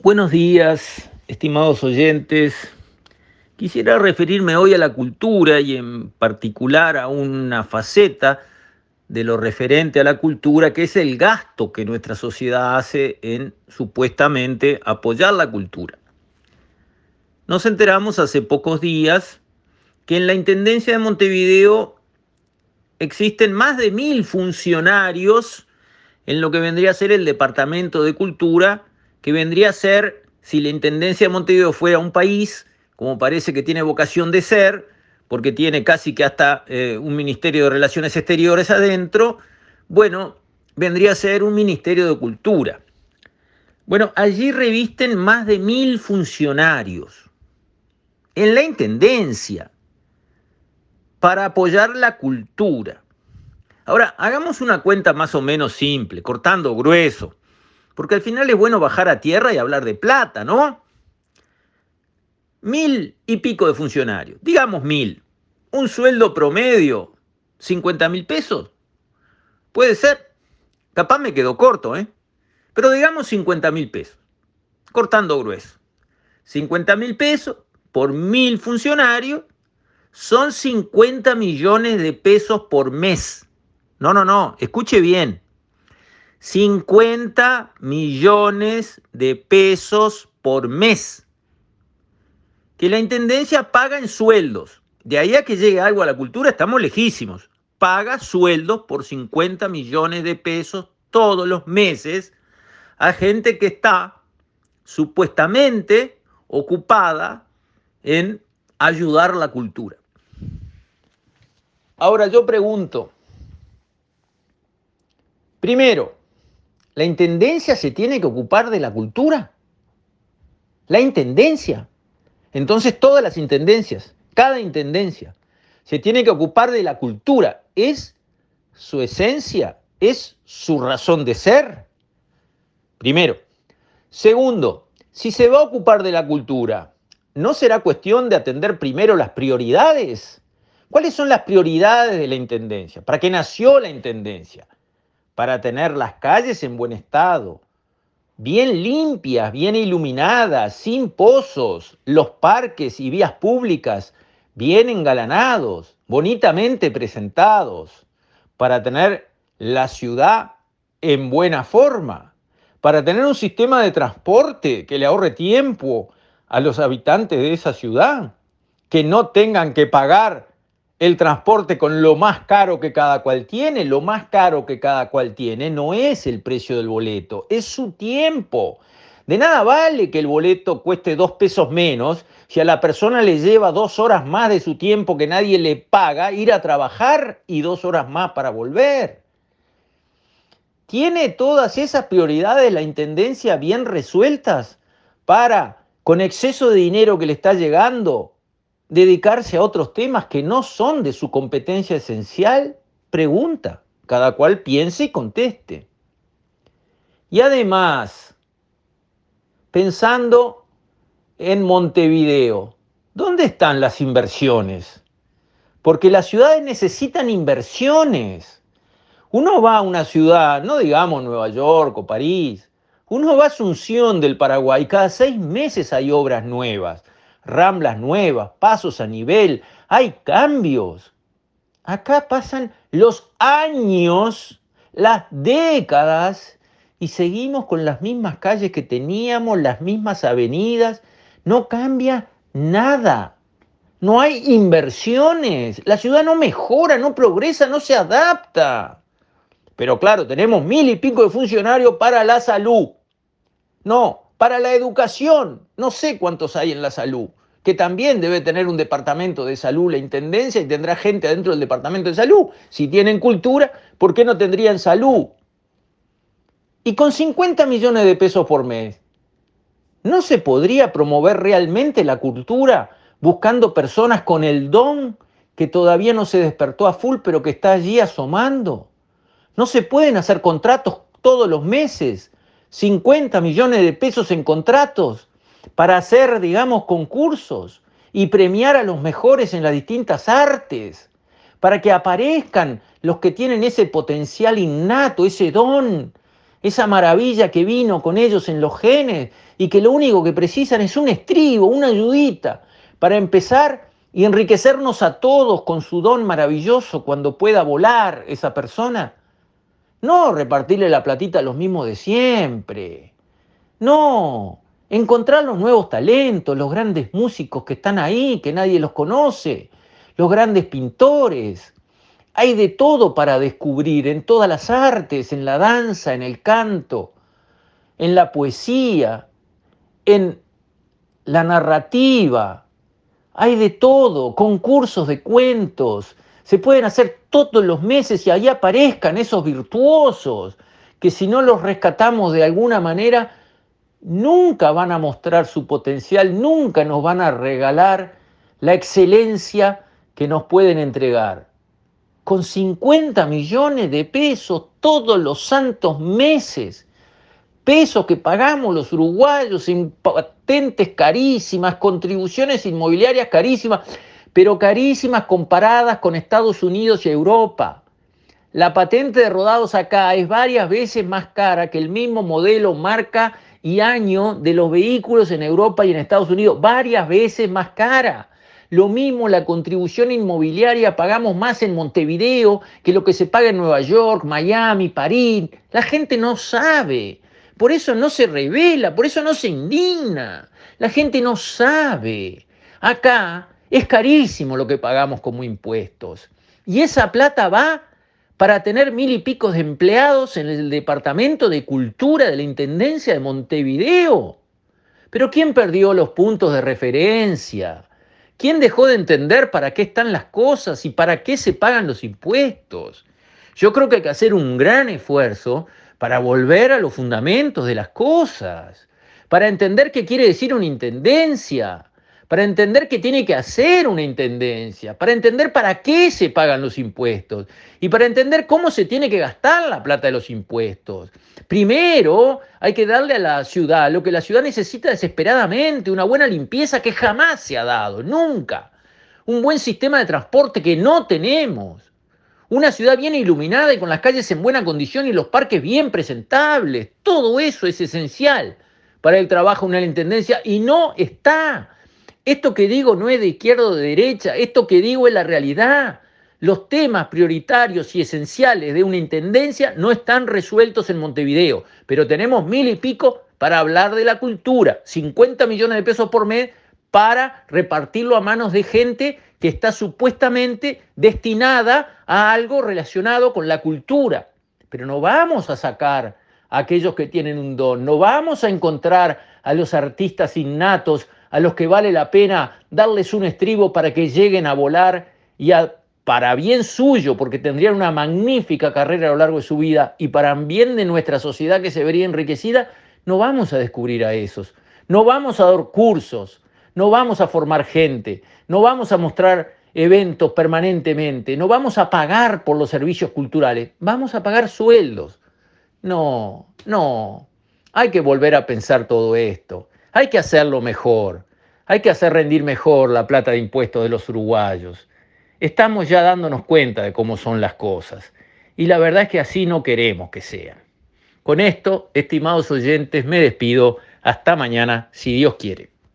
Buenos días, estimados oyentes. Quisiera referirme hoy a la cultura y en particular a una faceta de lo referente a la cultura, que es el gasto que nuestra sociedad hace en supuestamente apoyar la cultura. Nos enteramos hace pocos días que en la Intendencia de Montevideo existen más de mil funcionarios en lo que vendría a ser el Departamento de Cultura, que vendría a ser, si la Intendencia de Montevideo fuera un país, como parece que tiene vocación de ser, porque tiene casi que hasta eh, un Ministerio de Relaciones Exteriores adentro, bueno, vendría a ser un Ministerio de Cultura. Bueno, allí revisten más de mil funcionarios en la Intendencia para apoyar la cultura. Ahora, hagamos una cuenta más o menos simple, cortando grueso, porque al final es bueno bajar a tierra y hablar de plata, ¿no? Mil y pico de funcionarios, digamos mil. Un sueldo promedio, 50 mil pesos. Puede ser. Capaz me quedó corto, ¿eh? Pero digamos 50 mil pesos, cortando grueso. 50 mil pesos por mil funcionarios son 50 millones de pesos por mes. No, no, no, escuche bien. 50 millones de pesos por mes que la Intendencia paga en sueldos. De ahí a que llegue algo a la cultura estamos lejísimos. Paga sueldos por 50 millones de pesos todos los meses a gente que está supuestamente ocupada en ayudar la cultura. Ahora yo pregunto, primero, ¿la Intendencia se tiene que ocupar de la cultura? La Intendencia. Entonces todas las Intendencias, cada Intendencia, se tiene que ocupar de la cultura. ¿Es su esencia? ¿Es su razón de ser? Primero. Segundo, si se va a ocupar de la cultura, ¿no será cuestión de atender primero las prioridades? ¿Cuáles son las prioridades de la Intendencia? ¿Para qué nació la Intendencia? Para tener las calles en buen estado, bien limpias, bien iluminadas, sin pozos, los parques y vías públicas bien engalanados, bonitamente presentados, para tener la ciudad en buena forma, para tener un sistema de transporte que le ahorre tiempo a los habitantes de esa ciudad, que no tengan que pagar el transporte con lo más caro que cada cual tiene. Lo más caro que cada cual tiene no es el precio del boleto, es su tiempo. De nada vale que el boleto cueste dos pesos menos si a la persona le lleva dos horas más de su tiempo que nadie le paga ir a trabajar y dos horas más para volver. ¿Tiene todas esas prioridades la Intendencia bien resueltas para con exceso de dinero que le está llegando, dedicarse a otros temas que no son de su competencia esencial? Pregunta. Cada cual piense y conteste. Y además, pensando en Montevideo, ¿dónde están las inversiones? Porque las ciudades necesitan inversiones. Uno va a una ciudad, no digamos Nueva York o París, uno va a Asunción del Paraguay, cada seis meses hay obras nuevas, ramblas nuevas, pasos a nivel, hay cambios. Acá pasan los años, las décadas, y seguimos con las mismas calles que teníamos, las mismas avenidas. No cambia nada. No hay inversiones. La ciudad no mejora, no progresa, no se adapta. Pero claro, tenemos mil y pico de funcionarios para la salud. No, para la educación, no sé cuántos hay en la salud, que también debe tener un departamento de salud la Intendencia y tendrá gente adentro del departamento de salud. Si tienen cultura, ¿por qué no tendrían salud? Y con 50 millones de pesos por mes, ¿no se podría promover realmente la cultura buscando personas con el don que todavía no se despertó a full, pero que está allí asomando? ¿No se pueden hacer contratos todos los meses 50 millones de pesos en contratos para hacer, digamos, concursos y premiar a los mejores en las distintas artes, para que aparezcan los que tienen ese potencial innato, ese don esa maravilla que vino con ellos en los genes y que lo único que precisan es un estribo, una ayudita para empezar y enriquecernos a todos con su don maravilloso cuando pueda volar esa persona. No repartirle la platita a los mismos de siempre. No, encontrar los nuevos talentos, los grandes músicos que están ahí, que nadie los conoce, los grandes pintores. Hay de todo para descubrir en todas las artes, en la danza, en el canto, en la poesía, en la narrativa. Hay de todo, concursos de cuentos. Se pueden hacer todos los meses y ahí aparezcan esos virtuosos que si no los rescatamos de alguna manera, nunca van a mostrar su potencial, nunca nos van a regalar la excelencia que nos pueden entregar con 50 millones de pesos todos los santos meses. Pesos que pagamos los uruguayos en patentes carísimas, contribuciones inmobiliarias carísimas, pero carísimas comparadas con Estados Unidos y Europa. La patente de rodados acá es varias veces más cara que el mismo modelo, marca y año de los vehículos en Europa y en Estados Unidos, varias veces más cara. Lo mismo la contribución inmobiliaria, pagamos más en Montevideo que lo que se paga en Nueva York, Miami, París. La gente no sabe, por eso no se revela, por eso no se indigna. La gente no sabe. Acá es carísimo lo que pagamos como impuestos. Y esa plata va para tener mil y pico de empleados en el Departamento de Cultura de la Intendencia de Montevideo. Pero ¿quién perdió los puntos de referencia? ¿Quién dejó de entender para qué están las cosas y para qué se pagan los impuestos? Yo creo que hay que hacer un gran esfuerzo para volver a los fundamentos de las cosas, para entender qué quiere decir una intendencia, para entender qué tiene que hacer una intendencia, para entender para qué se pagan los impuestos y para entender cómo se tiene que gastar la plata de los impuestos. Primero hay que darle a la ciudad lo que la ciudad necesita desesperadamente, una buena limpieza que jamás se ha dado, nunca. Un buen sistema de transporte que no tenemos. Una ciudad bien iluminada y con las calles en buena condición y los parques bien presentables. Todo eso es esencial para el trabajo de una intendencia y no está. Esto que digo no es de izquierda o de derecha, esto que digo es la realidad. Los temas prioritarios y esenciales de una intendencia no están resueltos en Montevideo, pero tenemos mil y pico para hablar de la cultura, 50 millones de pesos por mes para repartirlo a manos de gente que está supuestamente destinada a algo relacionado con la cultura. Pero no vamos a sacar a aquellos que tienen un don, no vamos a encontrar a los artistas innatos a los que vale la pena darles un estribo para que lleguen a volar y para bien suyo, porque tendrían una magnífica carrera a lo largo de su vida y para bien de nuestra sociedad que se vería enriquecida, no vamos a descubrir a esos, no vamos a dar cursos, no vamos a formar gente, no vamos a mostrar eventos permanentemente, no vamos a pagar por los servicios culturales, vamos a pagar sueldos. No, no, hay que volver a pensar todo esto. Hay que hacerlo mejor, hay que hacer rendir mejor la plata de impuestos de los uruguayos. Estamos ya dándonos cuenta de cómo son las cosas y la verdad es que así no queremos que sean. Con esto, estimados oyentes, me despido. Hasta mañana, si Dios quiere.